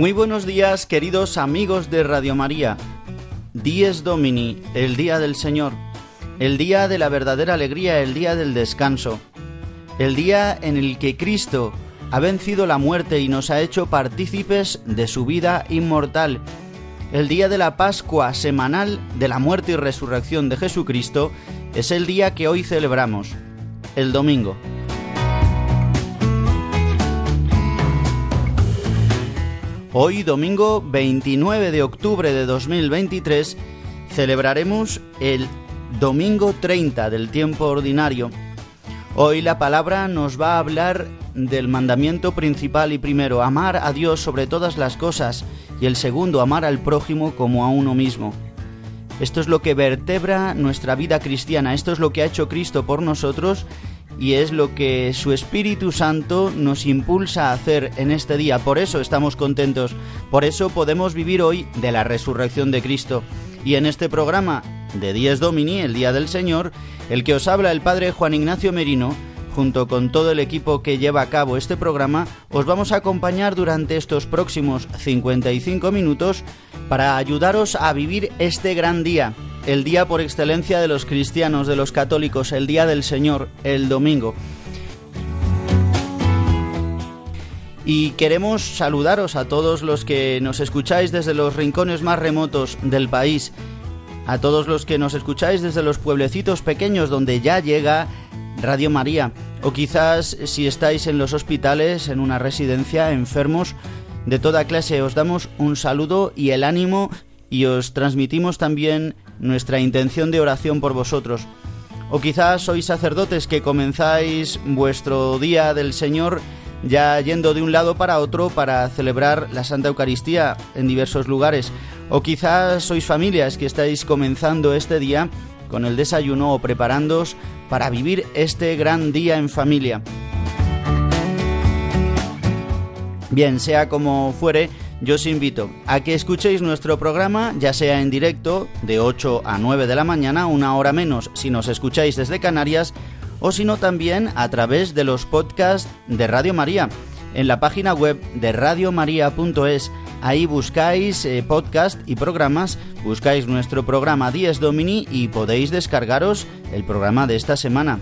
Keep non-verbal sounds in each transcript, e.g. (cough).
Muy buenos días, queridos amigos de Radio María. Dies Domini, el día del Señor, el día de la verdadera alegría, el día del descanso, el día en el que Cristo ha vencido la muerte y nos ha hecho partícipes de su vida inmortal, el día de la Pascua semanal de la muerte y resurrección de Jesucristo, es el día que hoy celebramos, el domingo. Hoy, domingo 29 de octubre de 2023, celebraremos el domingo 30 del tiempo ordinario. Hoy la palabra nos va a hablar del mandamiento principal y primero, amar a Dios sobre todas las cosas, y el segundo, amar al prójimo como a uno mismo. Esto es lo que vertebra nuestra vida cristiana, esto es lo que ha hecho Cristo por nosotros y es lo que su Espíritu Santo nos impulsa a hacer en este día. Por eso estamos contentos, por eso podemos vivir hoy de la resurrección de Cristo. Y en este programa de Dies Domini, el Día del Señor, el que os habla el Padre Juan Ignacio Merino, junto con todo el equipo que lleva a cabo este programa, os vamos a acompañar durante estos próximos 55 minutos para ayudaros a vivir este gran día, el día por excelencia de los cristianos, de los católicos, el día del Señor, el domingo. Y queremos saludaros a todos los que nos escucháis desde los rincones más remotos del país, a todos los que nos escucháis desde los pueblecitos pequeños donde ya llega Radio María, o quizás si estáis en los hospitales, en una residencia, enfermos de toda clase, os damos un saludo y el ánimo y os transmitimos también nuestra intención de oración por vosotros. O quizás sois sacerdotes que comenzáis vuestro día del Señor ya yendo de un lado para otro para celebrar la Santa Eucaristía en diversos lugares. O quizás sois familias que estáis comenzando este día con el desayuno o preparándoos para vivir este gran día en familia. Bien, sea como fuere, yo os invito a que escuchéis nuestro programa, ya sea en directo, de 8 a 9 de la mañana, una hora menos si nos escucháis desde Canarias, o si no también a través de los podcasts de Radio María, en la página web de radiomaria.es. Ahí buscáis eh, podcast y programas, buscáis nuestro programa 10 Domini y podéis descargaros el programa de esta semana,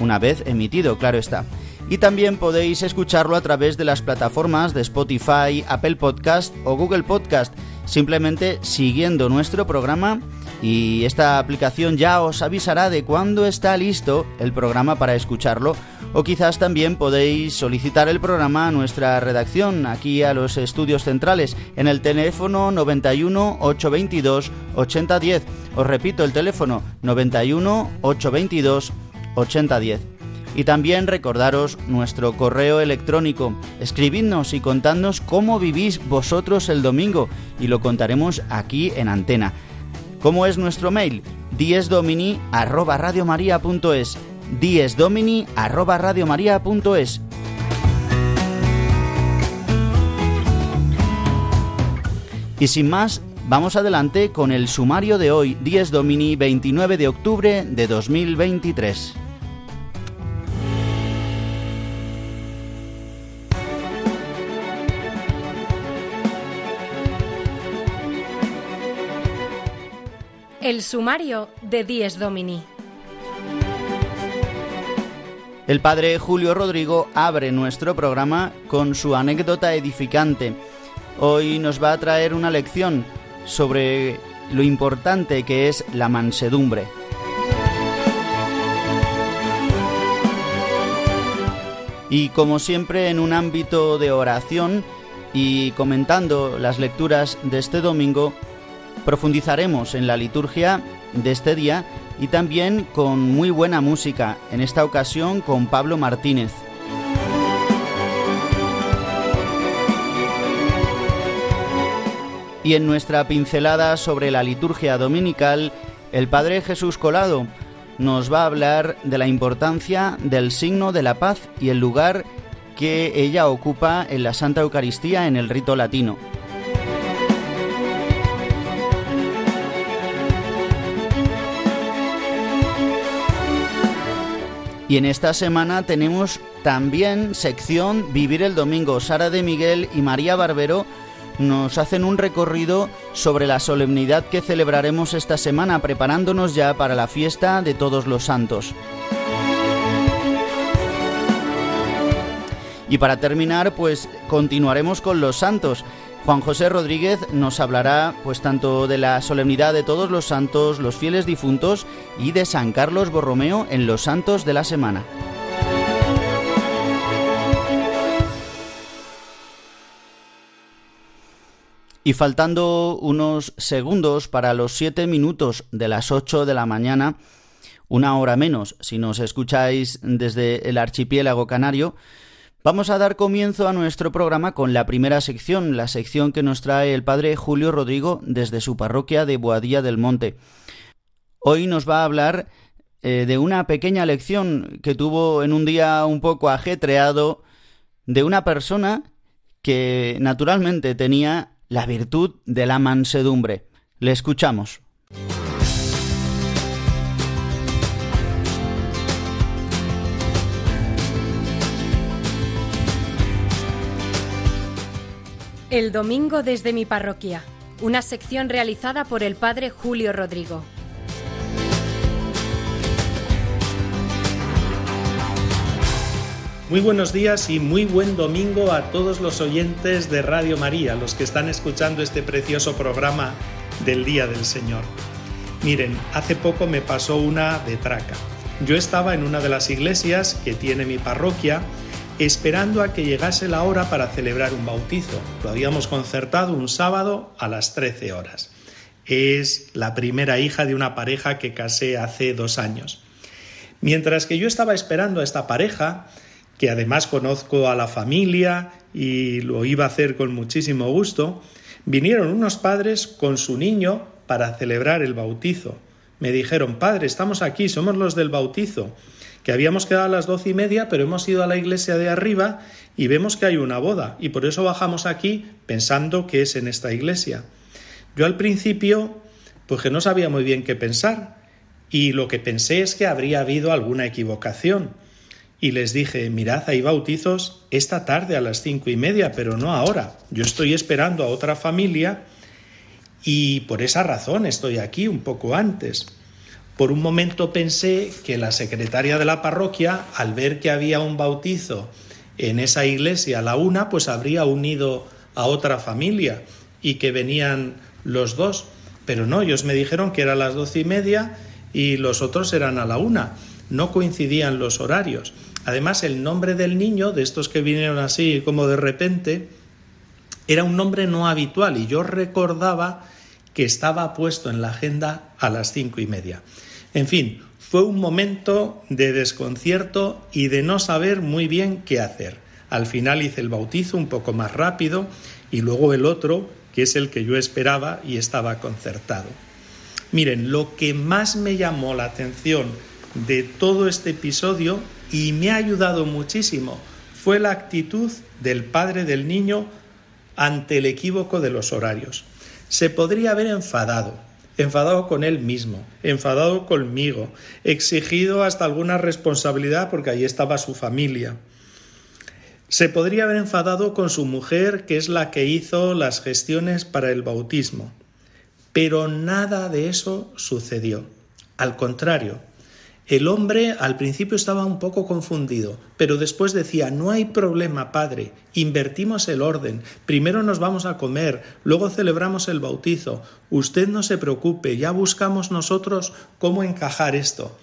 una vez emitido, claro está. Y también podéis escucharlo a través de las plataformas de Spotify, Apple Podcast o Google Podcast, simplemente siguiendo nuestro programa y esta aplicación ya os avisará de cuándo está listo el programa para escucharlo o quizás también podéis solicitar el programa a nuestra redacción aquí a los estudios centrales en el teléfono 91 822 8010. Os repito el teléfono 91 822 8010. Y también recordaros nuestro correo electrónico. Escribidnos y contadnos cómo vivís vosotros el domingo y lo contaremos aquí en antena. ¿Cómo es nuestro mail? diesdomini arroba radiomaria.es diesdomini arroba radiomaria.es Y sin más, vamos adelante con el sumario de hoy, 10 Domini 29 de octubre de 2023. El sumario de Dies Domini. El padre Julio Rodrigo abre nuestro programa con su anécdota edificante. Hoy nos va a traer una lección sobre lo importante que es la mansedumbre. Y como siempre en un ámbito de oración y comentando las lecturas de este domingo, profundizaremos en la liturgia de este día y también con muy buena música, en esta ocasión con Pablo Martínez. Y en nuestra pincelada sobre la liturgia dominical, el Padre Jesús Colado nos va a hablar de la importancia del signo de la paz y el lugar que ella ocupa en la Santa Eucaristía en el rito latino. Y en esta semana tenemos también sección Vivir el Domingo. Sara de Miguel y María Barbero nos hacen un recorrido sobre la solemnidad que celebraremos esta semana, preparándonos ya para la fiesta de todos los santos. Y para terminar, pues continuaremos con los santos. Juan José Rodríguez nos hablará pues tanto de la solemnidad de todos los santos, los fieles difuntos y de San Carlos Borromeo en los santos de la semana. Y faltando unos segundos para los siete minutos de las ocho de la mañana, una hora menos si nos escucháis desde el archipiélago canario, Vamos a dar comienzo a nuestro programa con la primera sección, la sección que nos trae el padre Julio Rodrigo desde su parroquia de Boadilla del Monte. Hoy nos va a hablar eh, de una pequeña lección que tuvo en un día un poco ajetreado de una persona que naturalmente tenía la virtud de la mansedumbre. Le escuchamos. El domingo desde mi parroquia, una sección realizada por el padre Julio Rodrigo. Muy buenos días y muy buen domingo a todos los oyentes de Radio María, los que están escuchando este precioso programa del Día del Señor. Miren, hace poco me pasó una de traca. Yo estaba en una de las iglesias que tiene mi parroquia esperando a que llegase la hora para celebrar un bautizo. Lo habíamos concertado un sábado a las 13 horas. Es la primera hija de una pareja que casé hace dos años. Mientras que yo estaba esperando a esta pareja, que además conozco a la familia y lo iba a hacer con muchísimo gusto, vinieron unos padres con su niño para celebrar el bautizo. Me dijeron, padre, estamos aquí, somos los del bautizo que habíamos quedado a las doce y media, pero hemos ido a la iglesia de arriba y vemos que hay una boda, y por eso bajamos aquí pensando que es en esta iglesia. Yo al principio, pues que no sabía muy bien qué pensar, y lo que pensé es que habría habido alguna equivocación. Y les dije, mirad, hay bautizos esta tarde a las cinco y media, pero no ahora. Yo estoy esperando a otra familia y por esa razón estoy aquí un poco antes. Por un momento pensé que la secretaria de la parroquia, al ver que había un bautizo en esa iglesia a la una, pues habría unido a otra familia y que venían los dos. Pero no, ellos me dijeron que era a las doce y media y los otros eran a la una. No coincidían los horarios. Además, el nombre del niño, de estos que vinieron así como de repente, era un nombre no habitual y yo recordaba que estaba puesto en la agenda a las cinco y media. En fin, fue un momento de desconcierto y de no saber muy bien qué hacer. Al final hice el bautizo un poco más rápido y luego el otro, que es el que yo esperaba y estaba concertado. Miren, lo que más me llamó la atención de todo este episodio y me ha ayudado muchísimo fue la actitud del padre del niño ante el equívoco de los horarios. Se podría haber enfadado, enfadado con él mismo, enfadado conmigo, exigido hasta alguna responsabilidad porque ahí estaba su familia. Se podría haber enfadado con su mujer, que es la que hizo las gestiones para el bautismo. Pero nada de eso sucedió. Al contrario, el hombre al principio estaba un poco confundido, pero después decía, no hay problema, padre, invertimos el orden, primero nos vamos a comer, luego celebramos el bautizo, usted no se preocupe, ya buscamos nosotros cómo encajar esto.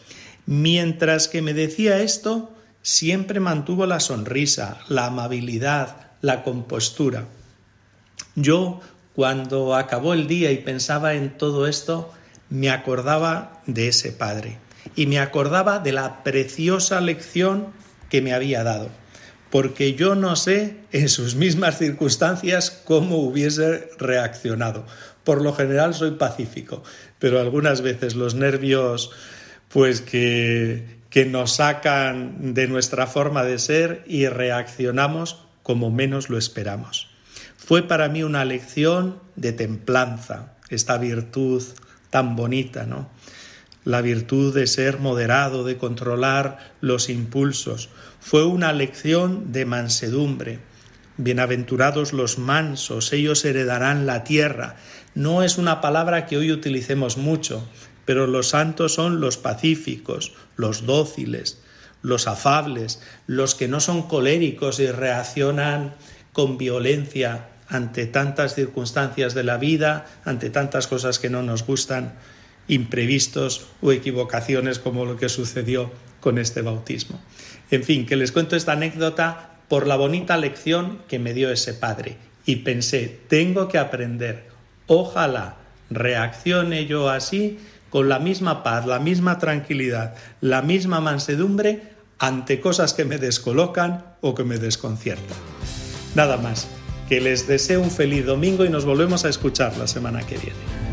Mientras que me decía esto, siempre mantuvo la sonrisa, la amabilidad, la compostura. Yo, cuando acabó el día y pensaba en todo esto, me acordaba de ese padre y me acordaba de la preciosa lección que me había dado, porque yo no sé en sus mismas circunstancias cómo hubiese reaccionado. Por lo general soy pacífico, pero algunas veces los nervios pues que, que nos sacan de nuestra forma de ser y reaccionamos como menos lo esperamos. Fue para mí una lección de templanza, esta virtud tan bonita, ¿no? La virtud de ser moderado, de controlar los impulsos. Fue una lección de mansedumbre. Bienaventurados los mansos, ellos heredarán la tierra. No es una palabra que hoy utilicemos mucho, pero los santos son los pacíficos, los dóciles, los afables, los que no son coléricos y reaccionan con violencia ante tantas circunstancias de la vida, ante tantas cosas que no nos gustan, imprevistos o equivocaciones como lo que sucedió con este bautismo. En fin, que les cuento esta anécdota por la bonita lección que me dio ese padre y pensé, tengo que aprender, ojalá reaccione yo así con la misma paz, la misma tranquilidad, la misma mansedumbre ante cosas que me descolocan o que me desconciertan. Nada más, que les deseo un feliz domingo y nos volvemos a escuchar la semana que viene.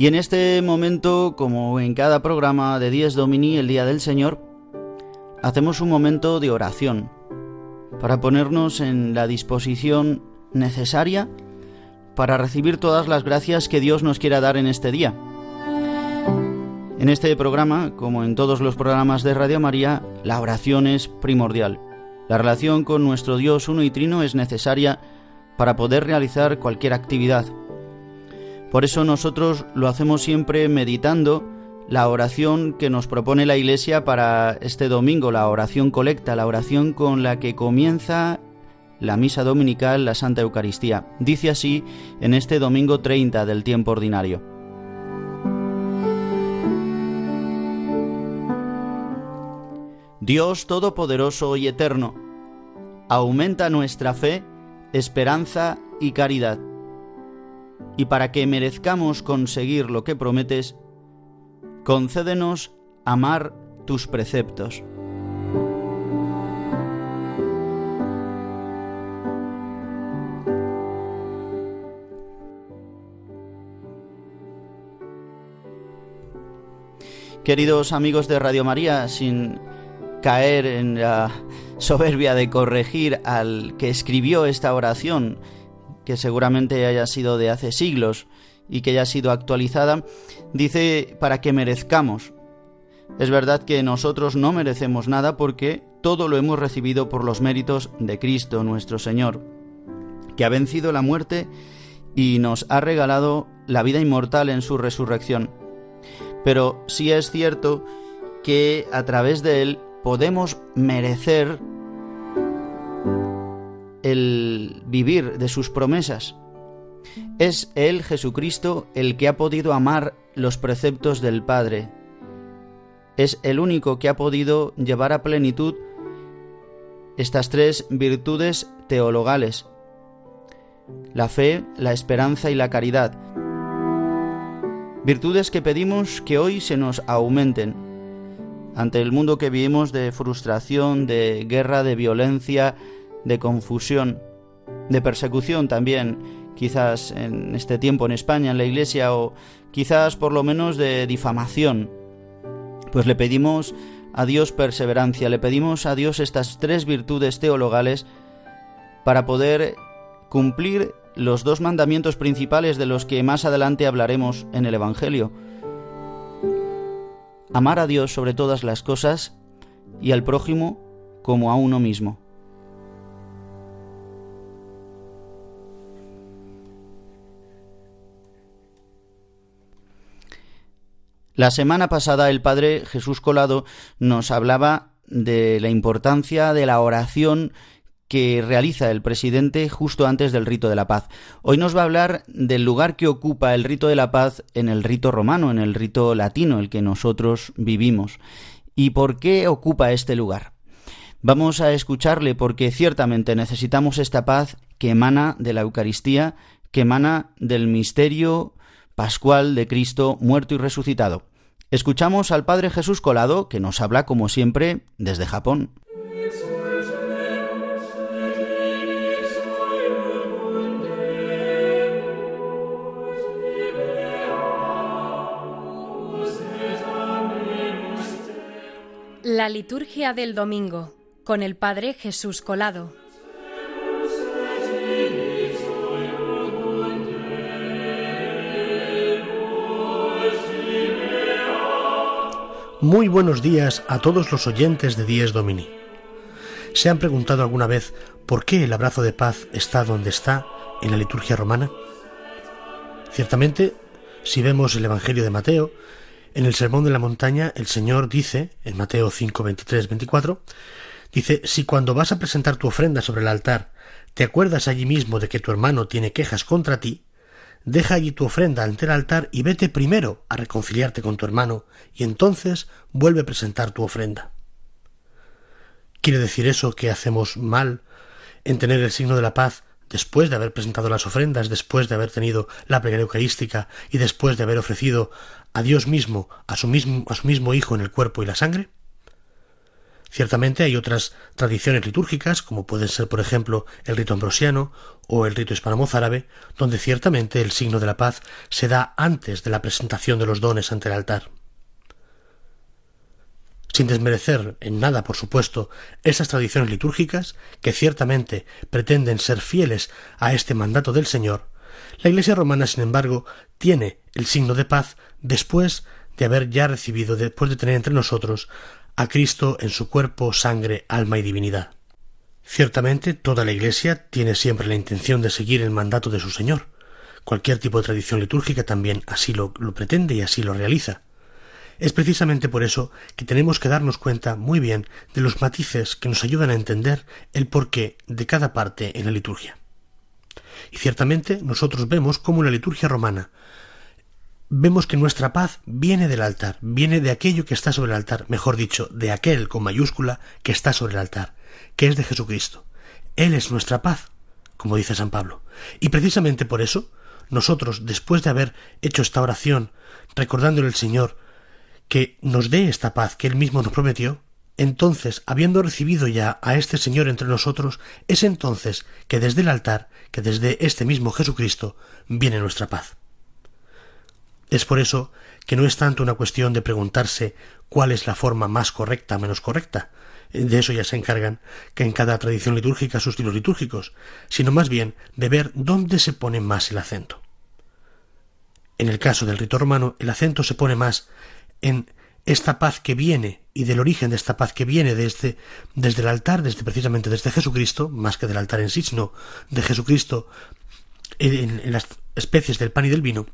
Y en este momento, como en cada programa de Dies Domini, el Día del Señor, hacemos un momento de oración para ponernos en la disposición necesaria para recibir todas las gracias que Dios nos quiera dar en este día. En este programa, como en todos los programas de Radio María, la oración es primordial. La relación con nuestro Dios uno y trino es necesaria para poder realizar cualquier actividad, por eso nosotros lo hacemos siempre meditando la oración que nos propone la Iglesia para este domingo, la oración colecta, la oración con la que comienza la misa dominical, la Santa Eucaristía. Dice así en este domingo 30 del tiempo ordinario. Dios Todopoderoso y Eterno, aumenta nuestra fe, esperanza y caridad y para que merezcamos conseguir lo que prometes, concédenos amar tus preceptos. Queridos amigos de Radio María, sin caer en la soberbia de corregir al que escribió esta oración, que seguramente haya sido de hace siglos y que haya sido actualizada, dice para que merezcamos. Es verdad que nosotros no merecemos nada porque todo lo hemos recibido por los méritos de Cristo nuestro Señor, que ha vencido la muerte y nos ha regalado la vida inmortal en su resurrección. Pero sí es cierto que a través de Él podemos merecer el vivir de sus promesas. Es Él, Jesucristo, el que ha podido amar los preceptos del Padre. Es el único que ha podido llevar a plenitud estas tres virtudes teologales, la fe, la esperanza y la caridad. Virtudes que pedimos que hoy se nos aumenten. Ante el mundo que vivimos de frustración, de guerra, de violencia, de confusión, de persecución también, quizás en este tiempo en España, en la Iglesia, o quizás por lo menos de difamación. Pues le pedimos a Dios perseverancia, le pedimos a Dios estas tres virtudes teologales para poder cumplir los dos mandamientos principales de los que más adelante hablaremos en el Evangelio. Amar a Dios sobre todas las cosas y al prójimo como a uno mismo. La semana pasada el padre Jesús Colado nos hablaba de la importancia de la oración que realiza el presidente justo antes del rito de la paz. Hoy nos va a hablar del lugar que ocupa el rito de la paz en el rito romano, en el rito latino, el que nosotros vivimos. ¿Y por qué ocupa este lugar? Vamos a escucharle porque ciertamente necesitamos esta paz que emana de la Eucaristía, que emana del misterio pascual de Cristo muerto y resucitado. Escuchamos al Padre Jesús Colado, que nos habla como siempre desde Japón. La liturgia del domingo con el Padre Jesús Colado. Muy buenos días a todos los oyentes de Dies Domini. ¿Se han preguntado alguna vez por qué el abrazo de paz está donde está en la liturgia romana? Ciertamente, si vemos el Evangelio de Mateo, en el Sermón de la Montaña el Señor dice, en Mateo 5, 23, 24, dice, si cuando vas a presentar tu ofrenda sobre el altar te acuerdas allí mismo de que tu hermano tiene quejas contra ti, deja allí tu ofrenda ante el altar y vete primero a reconciliarte con tu hermano, y entonces vuelve a presentar tu ofrenda. ¿Quiere decir eso que hacemos mal en tener el signo de la paz después de haber presentado las ofrendas, después de haber tenido la plegaria eucarística y después de haber ofrecido a Dios mismo, a su mismo, a su mismo Hijo en el cuerpo y la sangre? Ciertamente hay otras tradiciones litúrgicas, como pueden ser, por ejemplo, el rito ambrosiano o el rito hispano-mozárabe, donde ciertamente el signo de la paz se da antes de la presentación de los dones ante el altar. Sin desmerecer en nada, por supuesto, esas tradiciones litúrgicas, que ciertamente pretenden ser fieles a este mandato del Señor, la Iglesia romana, sin embargo, tiene el signo de paz después de haber ya recibido, después de tener entre nosotros a Cristo en su cuerpo, sangre, alma y divinidad. Ciertamente toda la Iglesia tiene siempre la intención de seguir el mandato de su Señor. Cualquier tipo de tradición litúrgica también así lo, pretende y así lo realiza. Es precisamente por eso que tenemos que darnos cuenta muy bien de los matices que nos ayudan a entender el porqué de cada parte en la liturgia. Y ciertamente nosotros vemos cómo la liturgia romana vemos que nuestra paz viene del altar, viene de aquello que está sobre el altar, mejor dicho, de aquel con mayúscula que está sobre el altar, que es de Jesucristo. Él es nuestra paz, como dice San Pablo. Y precisamente por eso, nosotros, después de haber hecho esta oración, recordándole al Señor que nos dé esta paz que Él mismo nos prometió, entonces, habiendo recibido ya a este Señor entre nosotros, es entonces que desde el altar, que desde este mismo Jesucristo, viene nuestra paz. Es por eso que no es tanto una cuestión de preguntarse cuál es la forma más correcta menos correcta, de eso ya se encargan que en cada tradición litúrgica sus estilos litúrgicos, sino más bien de ver dónde se pone más el acento. En el caso del rito romano, el acento se pone más en esta paz que viene y del origen de esta paz que viene desde, desde el altar, desde precisamente desde Jesucristo, más que del altar en sí, sino de Jesucristo en las especies del pan y del vino,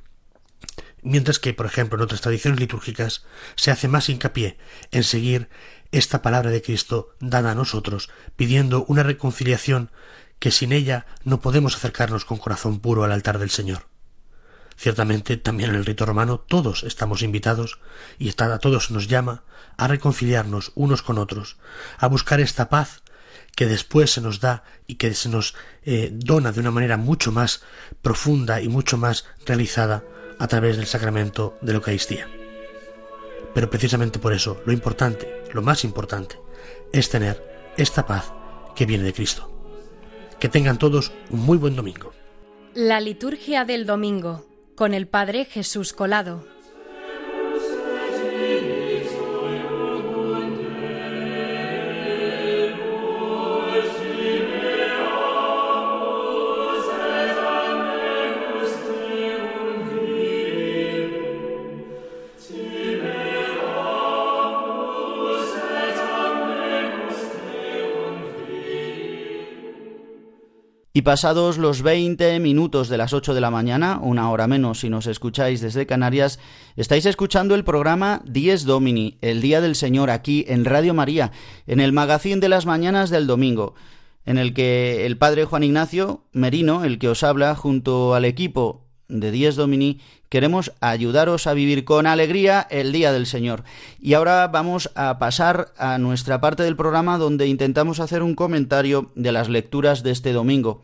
mientras que, por ejemplo, en otras tradiciones litúrgicas se hace más hincapié en seguir esta palabra de Cristo dada a nosotros, pidiendo una reconciliación que sin ella no podemos acercarnos con corazón puro al altar del Señor. Ciertamente, también en el rito romano todos estamos invitados, y a todos nos llama, a reconciliarnos unos con otros, a buscar esta paz que después se nos da y que se nos eh, dona de una manera mucho más profunda y mucho más realizada a través del sacramento de la Eucaristía. Pero precisamente por eso, lo importante, lo más importante, es tener esta paz que viene de Cristo. Que tengan todos un muy buen domingo. La liturgia del domingo con el Padre Jesús Colado. Y pasados los 20 minutos de las 8 de la mañana, una hora menos si nos escucháis desde Canarias, estáis escuchando el programa Dies Domini, el Día del Señor, aquí en Radio María, en el magazín de las mañanas del domingo, en el que el padre Juan Ignacio Merino, el que os habla, junto al equipo de Dies Domini, queremos ayudaros a vivir con alegría el Día del Señor. Y ahora vamos a pasar a nuestra parte del programa donde intentamos hacer un comentario de las lecturas de este domingo.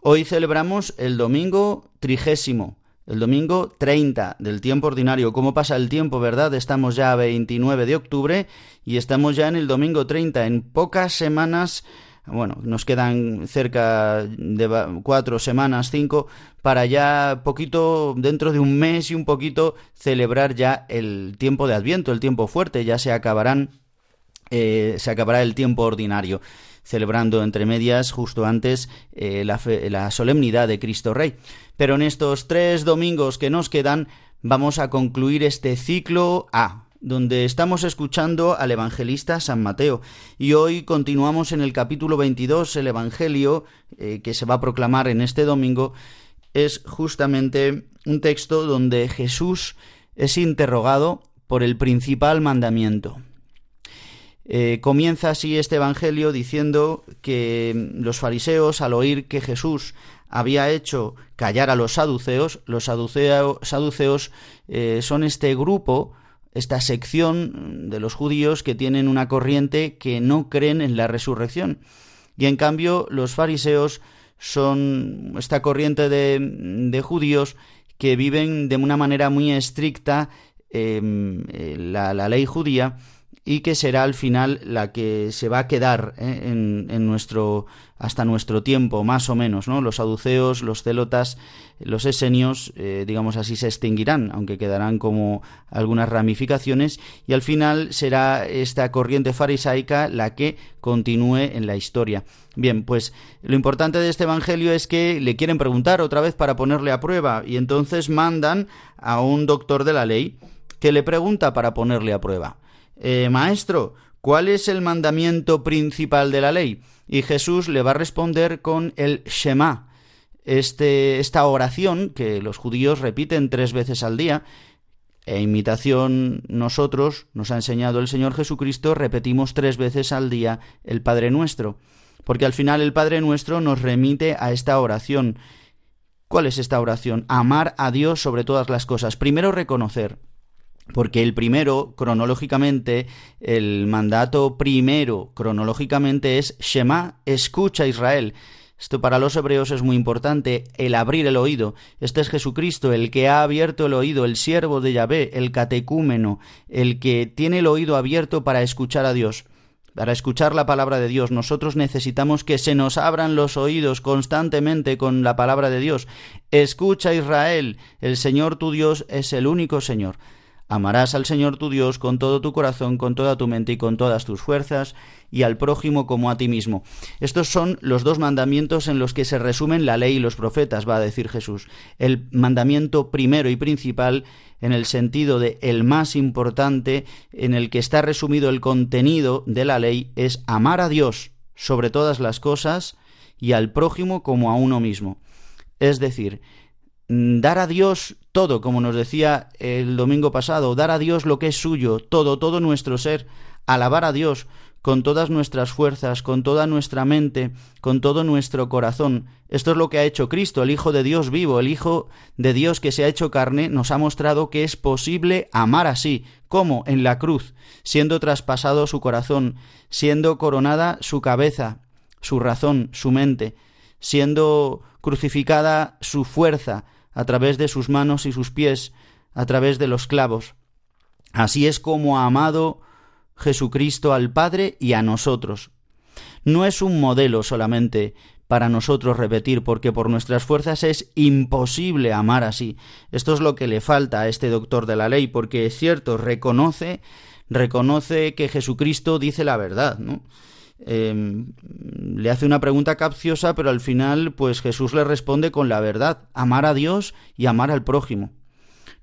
Hoy celebramos el domingo trigésimo, el domingo 30 del tiempo ordinario. ¿Cómo pasa el tiempo, verdad? Estamos ya a 29 de octubre y estamos ya en el domingo 30. En pocas semanas bueno, nos quedan cerca de cuatro semanas, cinco, para ya poquito, dentro de un mes y un poquito, celebrar ya el tiempo de Adviento, el tiempo fuerte, ya se acabarán, eh, se acabará el tiempo ordinario, celebrando entre medias justo antes eh, la, la solemnidad de Cristo Rey. Pero en estos tres domingos que nos quedan, vamos a concluir este ciclo A, donde estamos escuchando al evangelista San Mateo. Y hoy continuamos en el capítulo 22, el Evangelio eh, que se va a proclamar en este domingo, es justamente un texto donde Jesús es interrogado por el principal mandamiento. Eh, comienza así este Evangelio diciendo que los fariseos, al oír que Jesús había hecho callar a los saduceos, los saduceos eh, son este grupo esta sección de los judíos que tienen una corriente que no creen en la resurrección. Y en cambio los fariseos son esta corriente de, judíos que viven de una manera muy estricta eh, la, la, ley judía y que será al final la que se va a quedar ¿eh? en, nuestro hasta nuestro tiempo más o menos no los saduceos los celotas los esenios eh, digamos así se extinguirán aunque quedarán como algunas ramificaciones y al final será esta corriente farisaica la que continúe en la historia. Bien pues lo importante de este evangelio es que le quieren preguntar otra vez para ponerle a prueba y entonces mandan a un doctor de la ley que le pregunta para ponerle a prueba eh, Maestro, ¿cuál es el mandamiento principal de la ley? Y Jesús le va a responder con el Shema, este, esta oración que los judíos repiten tres veces al día, e imitación nosotros, nos ha enseñado el Señor Jesucristo, repetimos tres veces al día el Padre Nuestro, porque al final el Padre Nuestro nos remite a esta oración. ¿Cuál es esta oración? Amar a Dios sobre todas las cosas. Primero reconocer porque el primero, cronológicamente, el mandato primero, cronológicamente, es Shema, escucha Israel. Esto para los hebreos es muy importante, el abrir el oído. Este es Jesucristo, el que ha abierto el oído, el siervo de Yahvé, el catecúmeno, el que tiene el oído abierto para escuchar a Dios. Para escuchar la palabra de Dios, nosotros necesitamos que se nos abran los oídos constantemente con la palabra de Dios. Escucha Israel, el Señor tu Dios es el único Señor. Amarás al Señor tu Dios con todo tu corazón, con toda tu mente y con todas tus fuerzas, y al prójimo como a ti mismo. Estos son los dos mandamientos en los que se resumen la ley y los profetas, va a decir Jesús. El mandamiento primero y principal, en el sentido de el más importante, en el que está resumido el contenido de la ley, es amar a Dios sobre todas las cosas y al prójimo como a uno mismo. Es decir, dar a Dios todo, como nos decía el domingo pasado, dar a Dios lo que es suyo, todo, todo nuestro ser, alabar a Dios con todas nuestras fuerzas, con toda nuestra mente, con todo nuestro corazón. Esto es lo que ha hecho Cristo, el Hijo de Dios vivo, el Hijo de Dios que se ha hecho carne, nos ha mostrado que es posible amar así, como en la cruz, siendo traspasado su corazón, siendo coronada su cabeza, su razón, su mente, siendo crucificada su fuerza, a través de sus manos y sus pies, a través de los clavos. Así es como ha amado Jesucristo al Padre y a nosotros. No es un modelo solamente para nosotros repetir, porque por nuestras fuerzas es imposible amar así. Esto es lo que le falta a este doctor de la ley, porque es cierto, reconoce, reconoce que Jesucristo dice la verdad, ¿no? Em, le hace una pregunta capciosa, pero al final, pues Jesús le responde con la verdad, amar a Dios y amar al prójimo.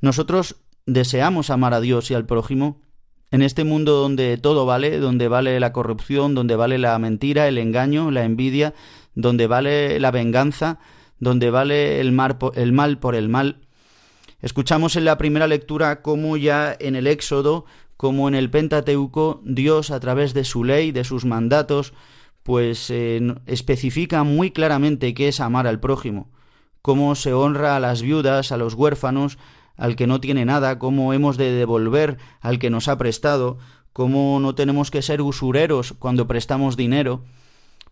Nosotros deseamos amar a Dios y al prójimo en este mundo donde todo vale, donde vale la corrupción, donde vale la mentira, el engaño, la envidia, donde vale la venganza, donde vale el, el mal por el mal. Escuchamos en la primera lectura cómo ya en el Éxodo, como en el Pentateuco, Dios a través de su ley, de sus mandatos, pues eh, especifica muy claramente qué es amar al prójimo, cómo se honra a las viudas, a los huérfanos, al que no tiene nada, cómo hemos de devolver al que nos ha prestado, cómo no tenemos que ser usureros cuando prestamos dinero.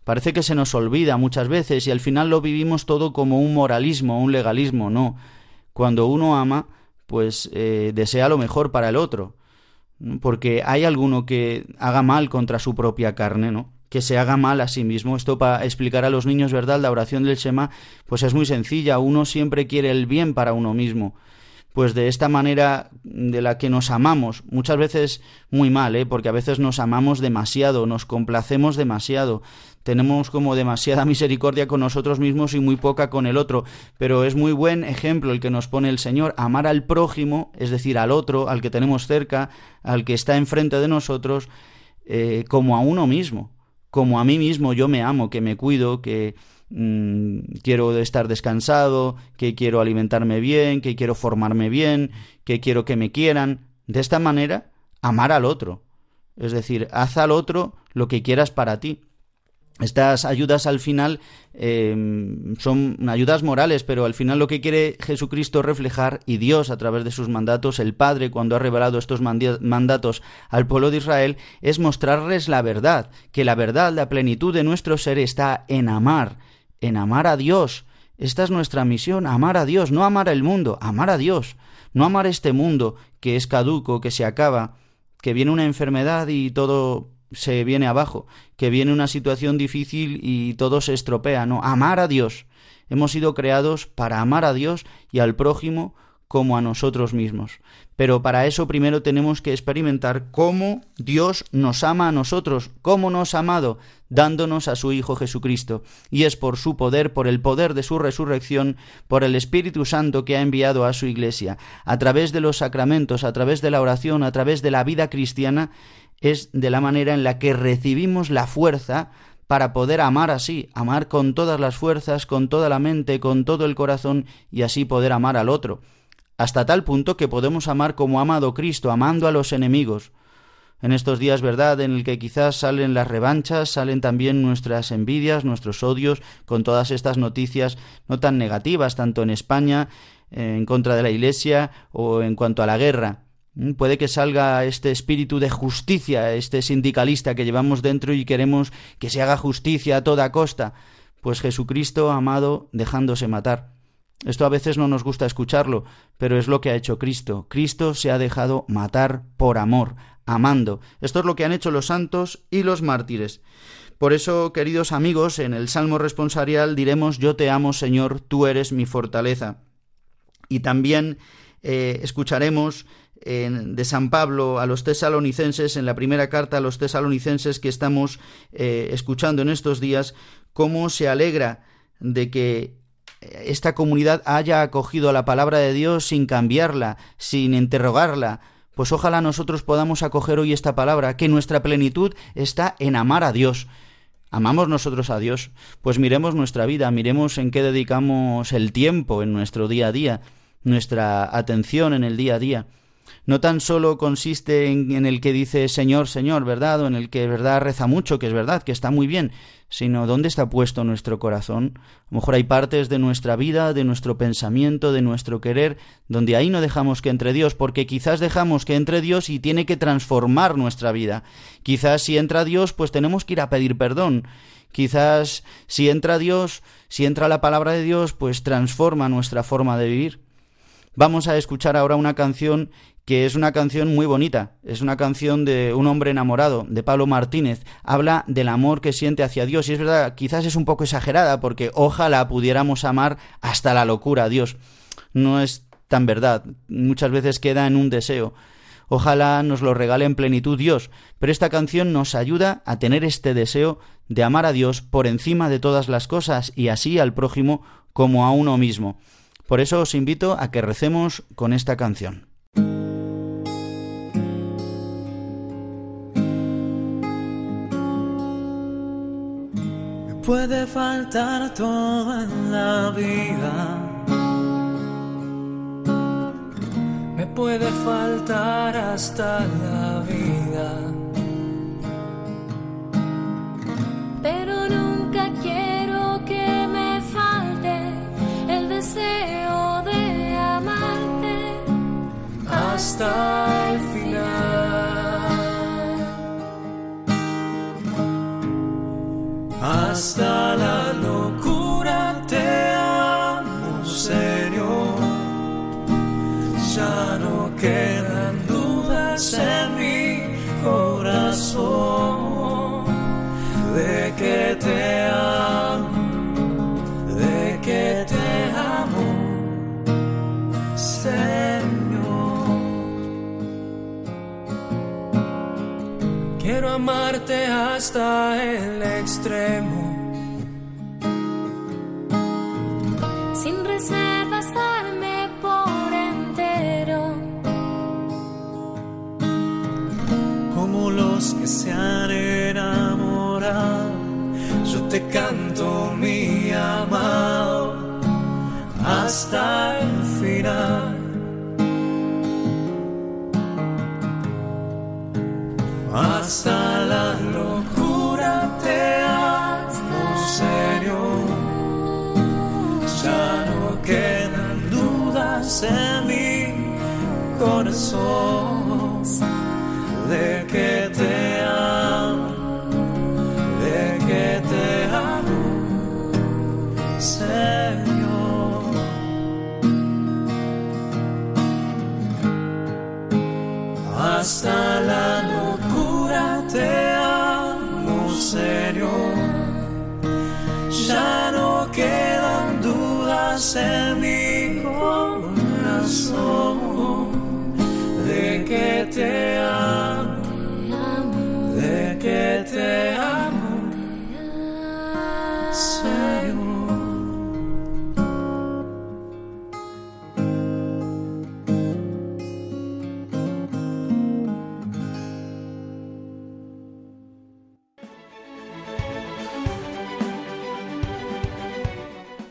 Parece que se nos olvida muchas veces y al final lo vivimos todo como un moralismo, un legalismo, no. Cuando uno ama, pues eh, desea lo mejor para el otro, porque hay alguno que haga mal contra su propia carne, ¿no? que se haga mal a sí mismo. Esto para explicar a los niños, ¿verdad? La oración del Shema, pues es muy sencilla. Uno siempre quiere el bien para uno mismo pues de esta manera de la que nos amamos, muchas veces muy mal, ¿eh? porque a veces nos amamos demasiado, nos complacemos demasiado, tenemos como demasiada (laughs) misericordia con nosotros mismos y muy poca con el otro, pero es muy buen ejemplo el que nos pone el Señor, amar al prójimo, es decir, al otro, al que tenemos cerca, al que está enfrente de nosotros, eh, como a uno mismo, como a mí mismo yo me amo, que me cuido, que Mm, quiero estar descansado, que quiero alimentarme bien, que quiero formarme bien, que quiero que me quieran. De esta manera, amar al otro. Es decir, haz al otro lo que quieras para ti. Estas ayudas al final em, son ayudas morales, pero al final lo que quiere Jesucristo reflejar y Dios a través de sus mandatos, el Padre cuando ha revelado estos mandatos al pueblo de Israel, es mostrarles la verdad, que la verdad, la plenitud de nuestro ser está en amar, en amar a Dios. Esta es nuestra misión, amar a Dios, no amar al mundo, amar a Dios, no amar este mundo que es caduco, que se acaba, que viene una enfermedad y todo se viene abajo, que viene una situación difícil y todo se estropea, no, amar a Dios. Hemos sido creados para amar a Dios y al prójimo como a nosotros mismos. Pero para eso primero tenemos que experimentar cómo Dios nos ama a nosotros, cómo nos ha amado, dándonos a su Hijo Jesucristo. Y es por su poder, por el poder de su resurrección, por el Espíritu Santo que ha enviado a su Iglesia, a través de los sacramentos, a través de la oración, a través de la vida cristiana, es de la manera en la que recibimos la fuerza para poder amar así, amar con todas las fuerzas, con toda la mente, con todo el corazón y así poder amar al otro hasta tal punto que podemos amar como ha amado Cristo, amando a los enemigos. En estos días, ¿verdad?, en el que quizás salen las revanchas, salen también nuestras envidias, nuestros odios, con todas estas noticias no tan negativas, tanto en España, en contra de la Iglesia, o en cuanto a la guerra. Mm, puede que salga este espíritu de justicia, este sindicalista que llevamos dentro y queremos que se haga justicia a toda costa. Pues Jesucristo, amado, dejándose matar. Esto a veces no nos gusta escucharlo, pero es lo que ha hecho Cristo. Cristo se ha dejado matar por amor, amando. Esto es lo que han hecho los santos y los mártires. Por eso, queridos amigos, en el Salmo responsorial diremos Yo te amo, Señor, tú eres mi fortaleza. Y también eh, escucharemos de San Pablo a los tesalonicenses, en la primera carta a los tesalonicenses que estamos eh, escuchando en estos días, cómo se alegra de que esta comunidad haya acogido la palabra de Dios sin cambiarla, sin interrogarla, pues ojalá nosotros podamos acoger hoy esta palabra, que nuestra plenitud está en amar a Dios. ¿Amamos nosotros a Dios? Pues miremos nuestra vida, miremos en qué dedicamos el tiempo en nuestro día a día, nuestra atención en el día a día no tan solo consiste en, el que dice Señor, Señor, ¿verdad? O en el que verdad reza mucho, que es verdad, que está muy bien, sino dónde está puesto nuestro corazón. A lo mejor hay partes de nuestra vida, de nuestro pensamiento, de nuestro querer, donde ahí no dejamos que entre Dios, porque quizás dejamos que entre Dios y tiene que transformar nuestra vida. Quizás si entra Dios, pues tenemos que ir a pedir perdón. Quizás si entra Dios, si entra la palabra de Dios, pues transforma nuestra forma de vivir. Vamos a escuchar ahora una canción que es una canción muy bonita, es una canción de un hombre enamorado, de Pablo Martínez, habla del amor que siente hacia Dios y es verdad, quizás es un poco exagerada porque ojalá pudiéramos amar hasta la locura a Dios. No es tan verdad, muchas veces queda en un deseo. Ojalá nos lo regale en plenitud Dios, pero esta canción nos ayuda a tener este deseo de amar a Dios por encima de todas las cosas y así al prójimo como a uno mismo. Por eso os invito a que recemos con esta canción. Puede faltar todo en la vida. Me puede faltar hasta la vida. Pero nunca quiero que me falte el deseo de amarte hasta el canto mi amado hasta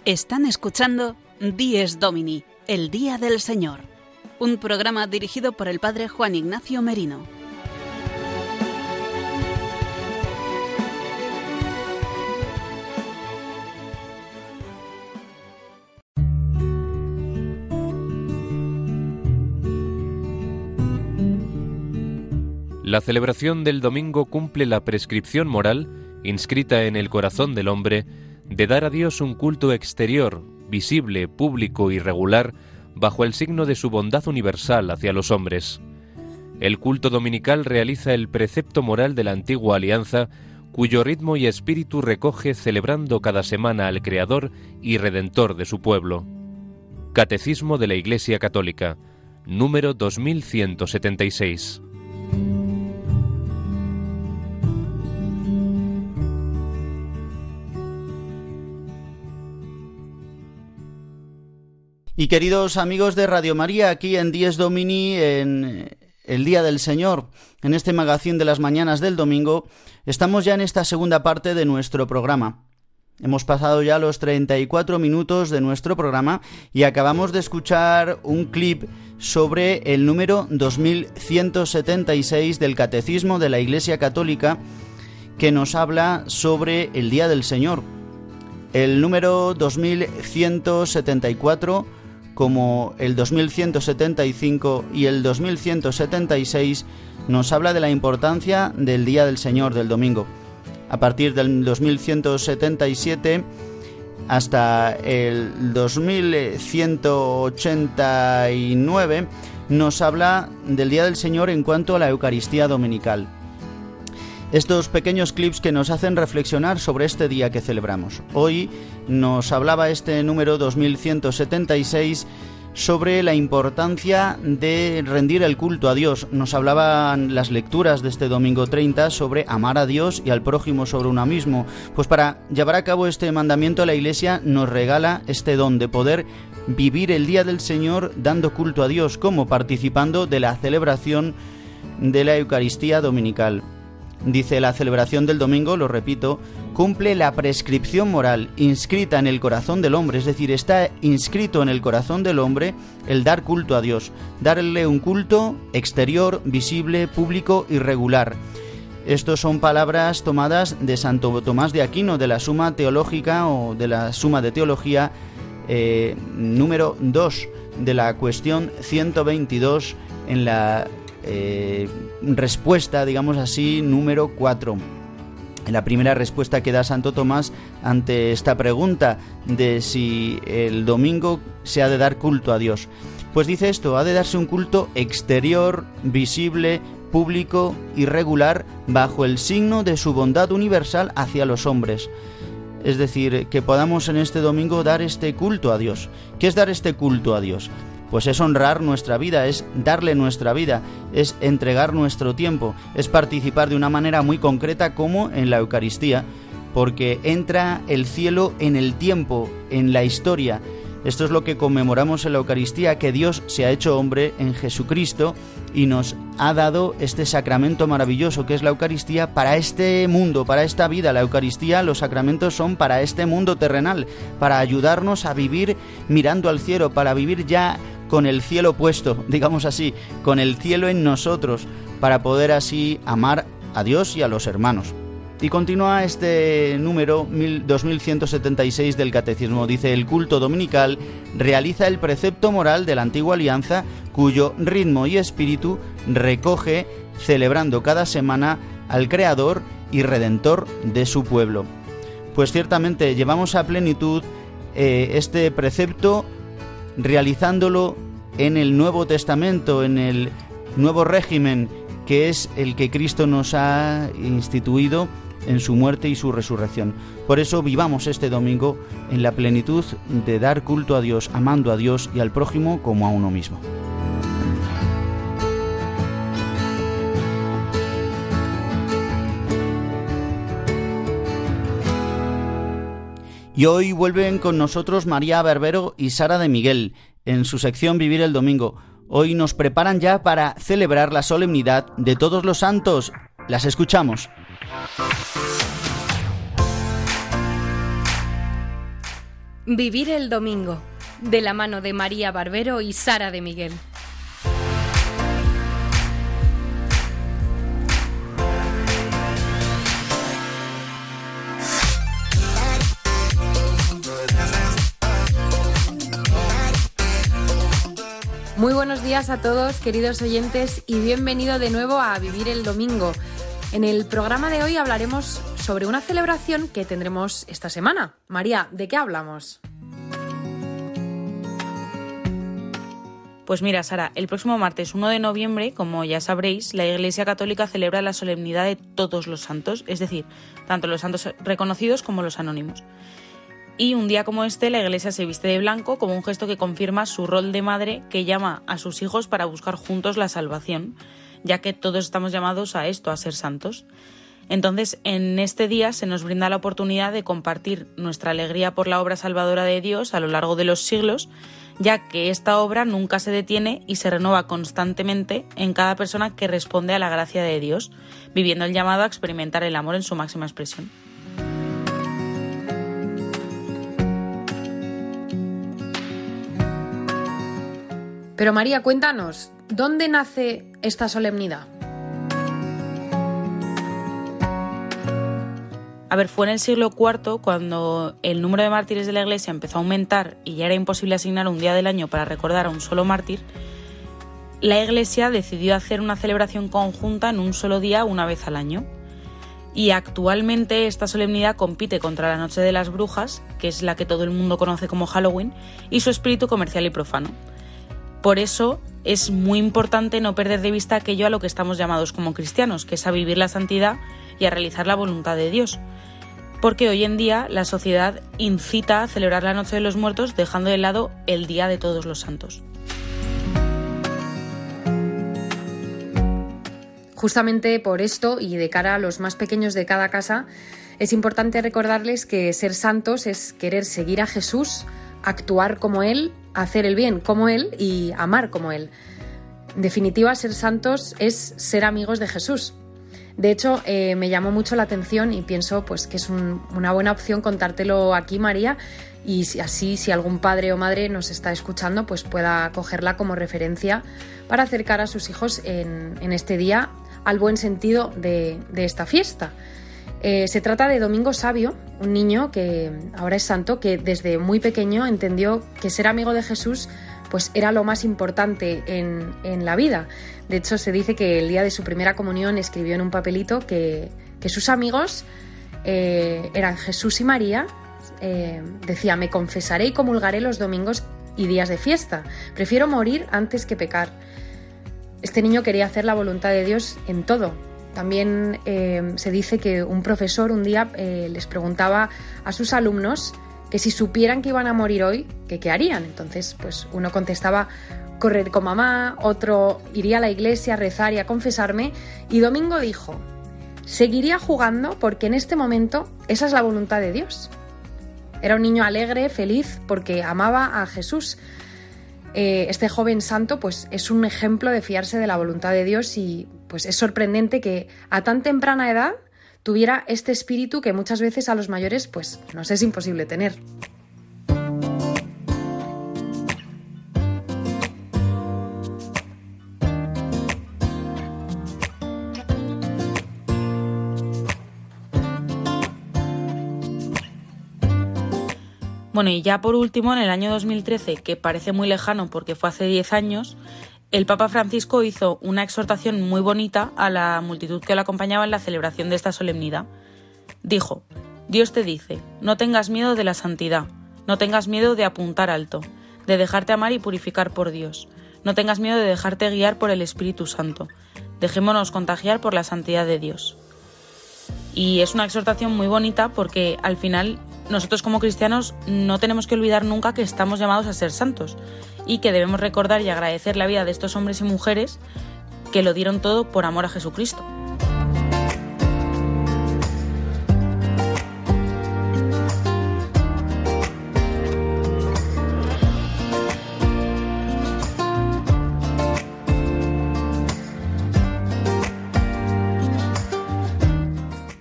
Están escuchando Dies Domini, el Día del Señor, un programa dirigido por el Padre Juan Ignacio Merino. La celebración del domingo cumple la prescripción moral, inscrita en el corazón del hombre, de dar a Dios un culto exterior, visible, público y regular, bajo el signo de su bondad universal hacia los hombres. El culto dominical realiza el precepto moral de la antigua alianza, cuyo ritmo y espíritu recoge celebrando cada semana al Creador y Redentor de su pueblo. Catecismo de la Iglesia Católica, número 2176. Y queridos amigos de Radio María, aquí en Dies Domini, en el Día del Señor, en este magazín de las mañanas del domingo, estamos ya en esta segunda parte de nuestro programa. Hemos pasado ya los 34 minutos de nuestro programa y acabamos de escuchar un clip sobre el número 2176 del Catecismo de la Iglesia Católica que nos habla sobre el Día del Señor. El número 2174 como el 2175 y el 2176 nos habla de la importancia del Día del Señor del domingo. A partir del 2177 hasta el 2189 nos habla del Día del Señor en cuanto a la Eucaristía Dominical estos pequeños clips que nos hacen reflexionar sobre este día que celebramos. Hoy nos hablaba este número 2176 sobre la importancia de rendir el culto a Dios. Nos hablaban las lecturas de este domingo 30 sobre amar a Dios y al prójimo sobre uno mismo. Pues para llevar a cabo este mandamiento la Iglesia nos regala este don de poder vivir el día del Señor dando culto a Dios como participando de la celebración de la Eucaristía Dominical. Dice la celebración del domingo, lo repito, cumple la prescripción moral inscrita en el corazón del hombre, es decir, está inscrito en el corazón del hombre el dar culto a Dios, darle un culto exterior, visible, público y regular. Estos son palabras tomadas de Santo Tomás de Aquino, de la Suma Teológica o de la Suma de Teología eh, número 2 de la cuestión 122 en la eh, respuesta, digamos así, número 4. La primera respuesta que da Santo Tomás ante esta pregunta de si el domingo se ha de dar culto a Dios. Pues dice esto, ha de darse un culto exterior, visible, público y regular bajo el signo de su bondad universal hacia los hombres. Es decir, que podamos en este domingo dar este culto a Dios. ¿Qué es dar este culto a Dios? Pues es honrar nuestra vida, es darle nuestra vida, es entregar nuestro tiempo, es participar de una manera muy concreta como en la Eucaristía, porque entra el cielo en el tiempo, en la historia. Esto es lo que conmemoramos en la Eucaristía, que Dios se ha hecho hombre en Jesucristo y nos ha dado este sacramento maravilloso que es la Eucaristía para este mundo, para esta vida. La Eucaristía, los sacramentos son para este mundo terrenal, para ayudarnos a vivir mirando al cielo, para vivir ya con el cielo puesto, (laughs) digamos así, con el cielo en nosotros, para poder así amar a Dios y a los hermanos. Y continúa este número 2176 del Catecismo. Dice, el culto dominical realiza el precepto moral de la antigua alianza cuyo ritmo y espíritu recoge celebrando cada semana al Creador y Redentor de su pueblo. Pues ciertamente llevamos a plenitud eh, este precepto realizándolo en el Nuevo Testamento, en el nuevo régimen que es el que Cristo nos ha instituido en su muerte y su resurrección. Por eso vivamos este domingo en la plenitud de dar culto a Dios, amando a Dios y al prójimo como a uno mismo. Y hoy vuelven con nosotros María Berbero y Sara de Miguel en su sección Vivir el Domingo. Hoy nos preparan ya para celebrar la solemnidad de todos los santos. Las escuchamos. Vivir el Domingo, de la mano de María Barbero y Sara de Miguel. Días a todos, queridos oyentes, y bienvenido de nuevo a Vivir el Domingo. En el programa de hoy hablaremos sobre una celebración que tendremos esta semana. María, ¿de qué hablamos? Pues mira, Sara, el próximo martes 1 de noviembre, como ya sabréis, la Iglesia Católica celebra la solemnidad de todos los santos, es decir, tanto los santos reconocidos como los anónimos. Y un día como este, la Iglesia se viste de blanco como un gesto que confirma su rol de madre que llama a sus hijos para buscar juntos la salvación, ya que todos estamos llamados a esto, a ser santos. Entonces, en este día se nos brinda la oportunidad de compartir nuestra alegría por la obra salvadora de Dios a lo largo de los siglos, ya que esta obra nunca se detiene y se renueva constantemente en cada persona que responde a la gracia de Dios, viviendo el llamado a experimentar el amor en su máxima expresión. Pero María, cuéntanos, ¿dónde nace esta solemnidad? A ver, fue en el siglo IV cuando el número de mártires de la Iglesia empezó a aumentar y ya era imposible asignar un día del año para recordar a un solo mártir, la Iglesia decidió hacer una celebración conjunta en un solo día una vez al año. Y actualmente esta solemnidad compite contra la Noche de las Brujas, que es la que todo el mundo conoce como Halloween, y su espíritu comercial y profano. Por eso es muy importante no perder de vista aquello a lo que estamos llamados como cristianos, que es a vivir la santidad y a realizar la voluntad de Dios. Porque hoy en día la sociedad incita a celebrar la Noche de los Muertos dejando de lado el Día de Todos los Santos. Justamente por esto y de cara a los más pequeños de cada casa, es importante recordarles que ser santos es querer seguir a Jesús, actuar como Él, hacer el bien como Él y amar como Él. En definitiva, ser santos es ser amigos de Jesús. De hecho, eh, me llamó mucho la atención y pienso pues, que es una buena opción contártelo aquí, María, y así si algún padre o madre nos está escuchando, pues pueda cogerla como referencia para acercar a sus hijos en, este día al buen sentido de, esta fiesta. Eh, se trata de Domingo Sabio, un niño que ahora es santo, que desde muy pequeño entendió que ser amigo de Jesús pues era lo más importante en, la vida. De hecho, se dice que el día de su primera comunión escribió en un papelito que, sus amigos eh, eran Jesús y María. Eh, decía, me confesaré y comulgaré los domingos y días de fiesta. Prefiero morir antes que pecar. Este niño quería hacer la voluntad de Dios en todo. También eh, se dice que un profesor un día les preguntaba a sus alumnos que si supieran que iban a morir hoy, qué harían. Entonces, pues uno contestaba correr con mamá, otro iría a la iglesia a rezar y a confesarme, y Domingo dijo, seguiría jugando porque en este momento esa es la voluntad de Dios. Era un niño alegre, feliz, porque amaba a Jesús. Eh, este joven santo pues es un ejemplo de fiarse de la voluntad de Dios y pues es sorprendente que a tan temprana edad tuviera este espíritu que muchas veces a los mayores pues nos es imposible tener. Bueno, y ya por último, en el año 2013, que parece muy lejano porque fue hace 10 años, el Papa Francisco hizo una exhortación muy bonita a la multitud que lo acompañaba en la celebración de esta solemnidad. Dijo, Dios te dice, no tengas miedo de la santidad, no tengas miedo de apuntar alto, de dejarte amar y purificar por Dios, no tengas miedo de dejarte guiar por el Espíritu Santo, dejémonos contagiar por la santidad de Dios. Y es una exhortación muy bonita porque al final nosotros como cristianos no tenemos que olvidar nunca que estamos llamados a ser santos y que debemos recordar y agradecer la vida de estos hombres y mujeres que lo dieron todo por amor a Jesucristo.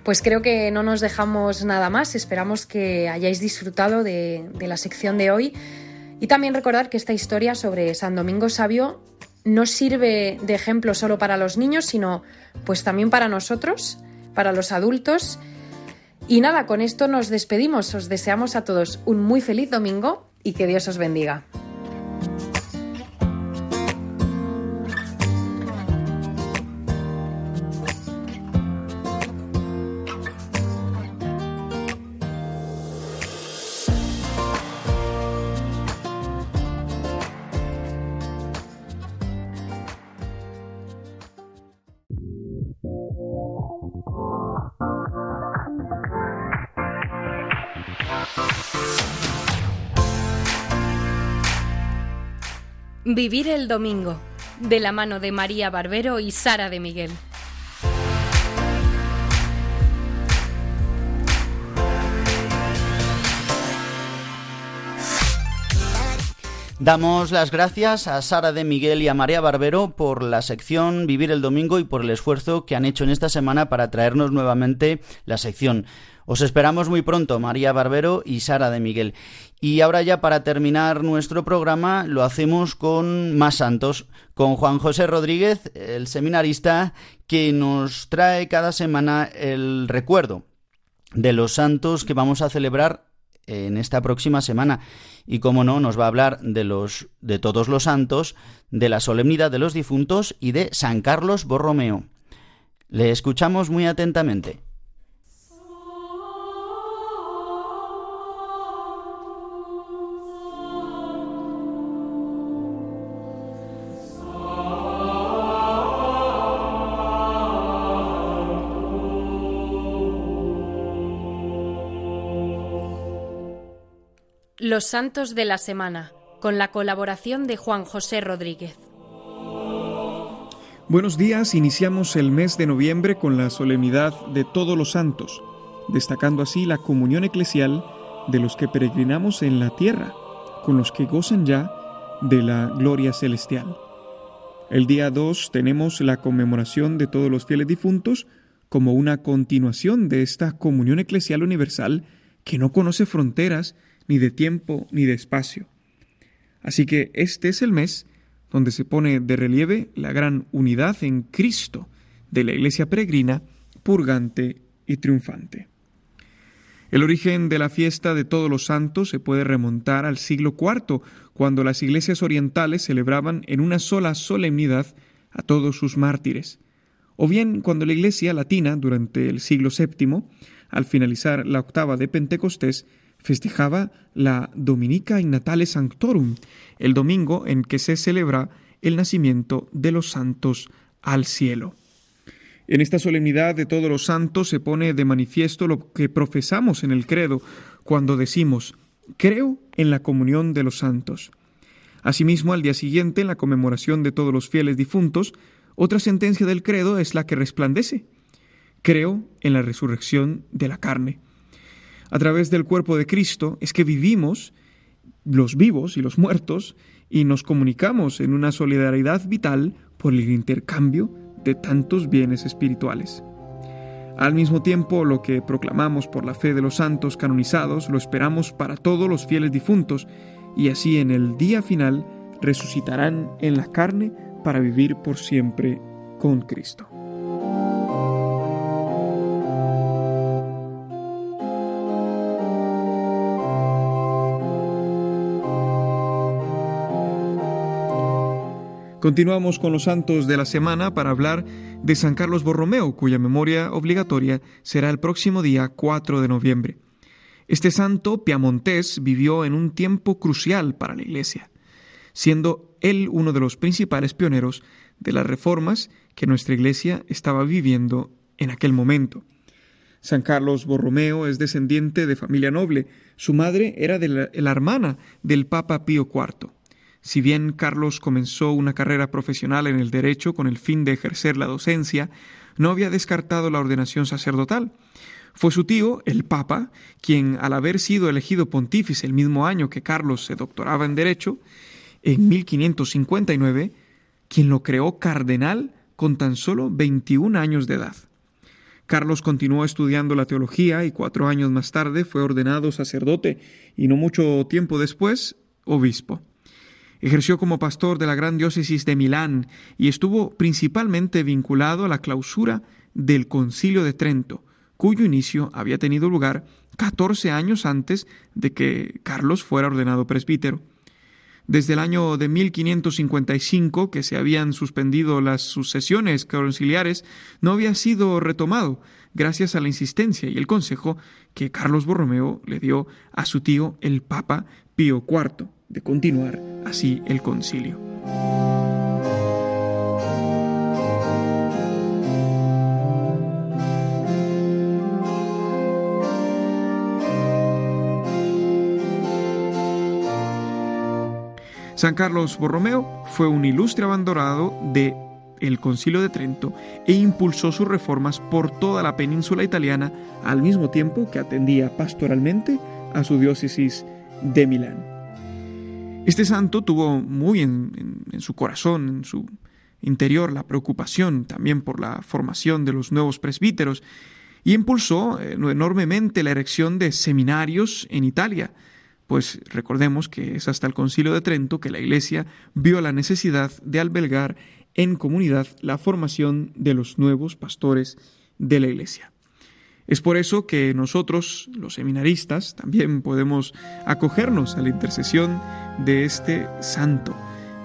Pues creo que no nos dejamos nada más. Esperamos que hayáis disfrutado de, la sección de hoy. Y también recordar que esta historia sobre San Domingo Sabio no sirve de ejemplo solo para los niños, sino pues también para nosotros, para los adultos. Y nada, con esto nos despedimos. Os deseamos a todos un muy feliz domingo y que Dios os bendiga. Vivir el domingo, de la mano de María Barbero y Sara de Miguel. Damos las gracias a Sara de Miguel y a María Barbero por la sección Vivir el Domingo y por el esfuerzo que han hecho en esta semana para traernos nuevamente la sección. Os esperamos muy pronto, María Barbero y Sara de Miguel. Y ahora ya para terminar nuestro programa lo hacemos con más santos, con Juan José Rodríguez, el seminarista, que nos trae cada semana el recuerdo de los santos que vamos a celebrar en esta próxima semana y como no nos va a hablar de los de todos los santos, de la solemnidad de los difuntos y de San Carlos Borromeo. Le escuchamos muy atentamente. Los Santos de la Semana, con la colaboración de Juan José Rodríguez. Buenos días, iniciamos el mes de noviembre con la solemnidad de todos los santos, destacando así la comunión eclesial de los que peregrinamos en la tierra, con los que gozan ya de la gloria celestial. El día 2 tenemos la conmemoración de todos los fieles difuntos, como una continuación de esta comunión eclesial universal que no conoce fronteras ni de tiempo ni de espacio. Así que este es el mes donde se pone de relieve la gran unidad en Cristo de la Iglesia peregrina, purgante y triunfante. El origen de la fiesta de todos los santos se puede remontar al siglo IV, cuando las iglesias orientales celebraban en una sola solemnidad a todos sus mártires, o bien cuando la iglesia latina, durante el siglo VII, al finalizar la octava de Pentecostés, festejaba la Dominica in Natale Sanctorum, el domingo en que se celebra el nacimiento de los santos al cielo. En esta solemnidad de todos los santos se pone de manifiesto lo que profesamos en el credo cuando decimos, creo en la comunión de los santos. Asimismo, al día siguiente, en la conmemoración de todos los fieles difuntos, otra sentencia del credo es la que resplandece. Creo en la resurrección de la carne. A través del cuerpo de Cristo es que vivimos los vivos y los muertos y nos comunicamos en una solidaridad vital por el intercambio de tantos bienes espirituales. Al mismo tiempo, lo que proclamamos por la fe de los santos canonizados lo esperamos para todos los fieles difuntos, y así en el día final resucitarán en la carne para vivir por siempre con Cristo. Continuamos con los santos de la semana para hablar de San Carlos Borromeo, cuya memoria obligatoria será el próximo día 4 de noviembre. Este santo piamontés vivió en un tiempo crucial para la Iglesia, siendo él uno de los principales pioneros de las reformas que nuestra Iglesia estaba viviendo en aquel momento. San Carlos Borromeo es descendiente de familia noble. Su madre era de la, la hermana del Papa Pío IV. Si bien Carlos comenzó una carrera profesional en el derecho con el fin de ejercer la docencia, no había descartado la ordenación sacerdotal. Fue su tío, el Papa, quien, al haber sido elegido pontífice el mismo año que Carlos se doctoraba en Derecho, en 1559, quien lo creó cardenal con tan solo 21 años de edad. Carlos continuó estudiando la teología y cuatro años más tarde fue ordenado sacerdote y no mucho tiempo después obispo. Ejerció como pastor de la gran diócesis de Milán y estuvo principalmente vinculado a la clausura del Concilio de Trento, cuyo inicio había tenido lugar 14 años antes de que Carlos fuera ordenado presbítero. Desde el año de 1555, que se habían suspendido las sucesiones conciliares, no había sido retomado, gracias a la insistencia y el consejo que Carlos Borromeo le dio a su tío el Papa Pío IV de continuar así el concilio. San Carlos Borromeo fue un ilustre abandonado de el Concilio de Trento e impulsó sus reformas por toda la península italiana al mismo tiempo que atendía pastoralmente a su diócesis de Milán. Este santo tuvo muy en, su corazón, en su interior, la preocupación también por la formación de los nuevos presbíteros y impulsó eh, enormemente la erección de seminarios en Italia, pues recordemos que es hasta el Concilio de Trento que la Iglesia vio la necesidad de albergar en comunidad la formación de los nuevos pastores de la Iglesia. Es por eso que nosotros, los seminaristas, también podemos acogernos a la intercesión de este santo,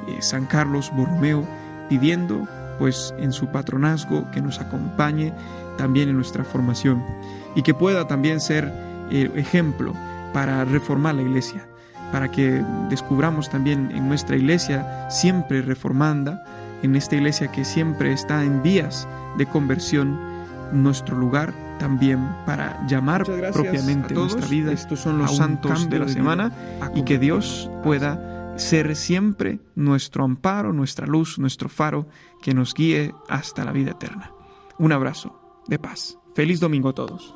eh, San Carlos Borromeo, pidiendo pues en su patronazgo que nos acompañe también en nuestra formación y que pueda también ser eh, ejemplo para reformar la iglesia, para que descubramos también en nuestra iglesia siempre reformanda, en esta iglesia que siempre está en vías de conversión, nuestro lugar también para llamar propiamente nuestra vida. Estos son los santos de la semana y que Dios pueda ser siempre nuestro amparo, nuestra luz, nuestro faro que nos guíe hasta la vida eterna. Un abrazo de paz. Feliz domingo a todos.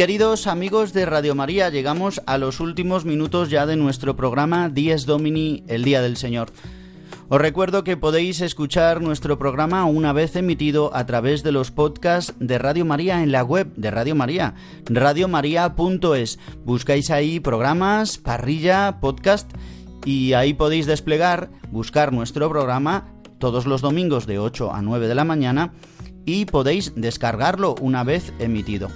Queridos amigos de Radio María, llegamos a los últimos minutos ya de nuestro programa Dies Domini, el Día del Señor. Os recuerdo que podéis escuchar nuestro programa una vez emitido a través de los podcasts de Radio María en la web de Radio María, radiomaria.es. Buscáis ahí programas, parrilla, podcast y ahí podéis desplegar, buscar nuestro programa todos los domingos de 8 a 9 de la mañana y podéis descargarlo una vez emitido.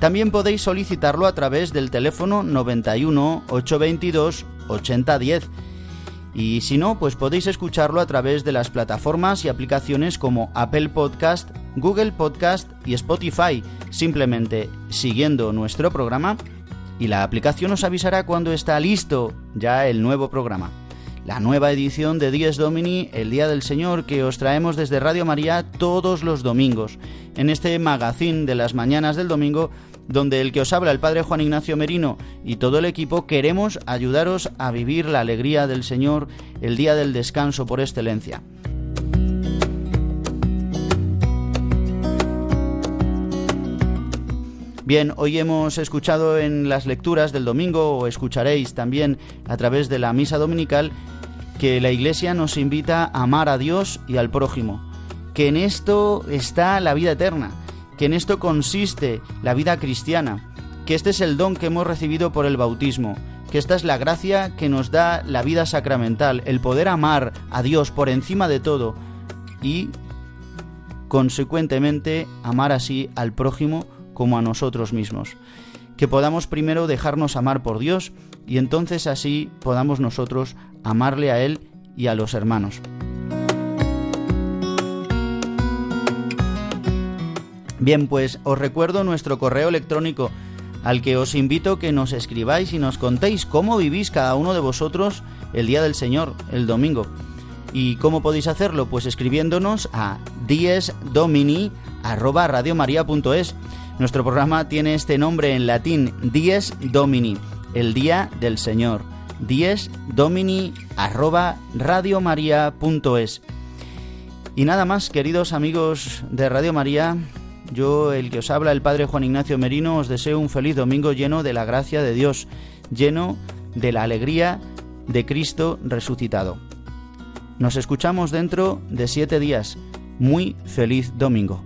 También podéis solicitarlo a través del teléfono 91 822 8010. Y si no, pues podéis escucharlo a través de las plataformas y aplicaciones como Apple Podcast, Google Podcast y Spotify, simplemente siguiendo nuestro programa y la aplicación os avisará cuando está listo ya el nuevo programa. La nueva edición de Dies Domini, el Día del Señor, que os traemos desde Radio María todos los domingos. En este magazín de las mañanas del domingo donde el que os habla el Padre Juan Ignacio Merino y todo el equipo queremos ayudaros a vivir la alegría del Señor el día del descanso por excelencia. Bien, hoy hemos escuchado en las lecturas del domingo, o escucharéis también a través de la misa dominical, que la Iglesia nos invita a amar a Dios y al prójimo, que en esto está la vida eterna, que en esto consiste la vida cristiana, que este es el don que hemos recibido por el bautismo, que esta es la gracia que nos da la vida sacramental, el poder amar a Dios por encima de todo y, consecuentemente, amar así al prójimo como a nosotros mismos. Que podamos primero dejarnos amar por Dios y entonces así podamos nosotros amarle a Él y a los hermanos. Bien, pues os recuerdo nuestro correo electrónico al que os invito que nos escribáis y nos contéis cómo vivís cada uno de vosotros el día del Señor, el domingo. ¿Y cómo podéis hacerlo? Pues escribiéndonos a diesdomini@radiomaria.es. Nuestro programa tiene este nombre en latín, Dies Domini, el día del Señor. Dies Domini Y nada más, queridos amigos de Radio María, yo, el que os habla, el Padre Juan Ignacio Merino, os deseo un feliz domingo lleno de la gracia de Dios, lleno de la alegría de Cristo resucitado. Nos escuchamos dentro de siete días. Muy feliz domingo.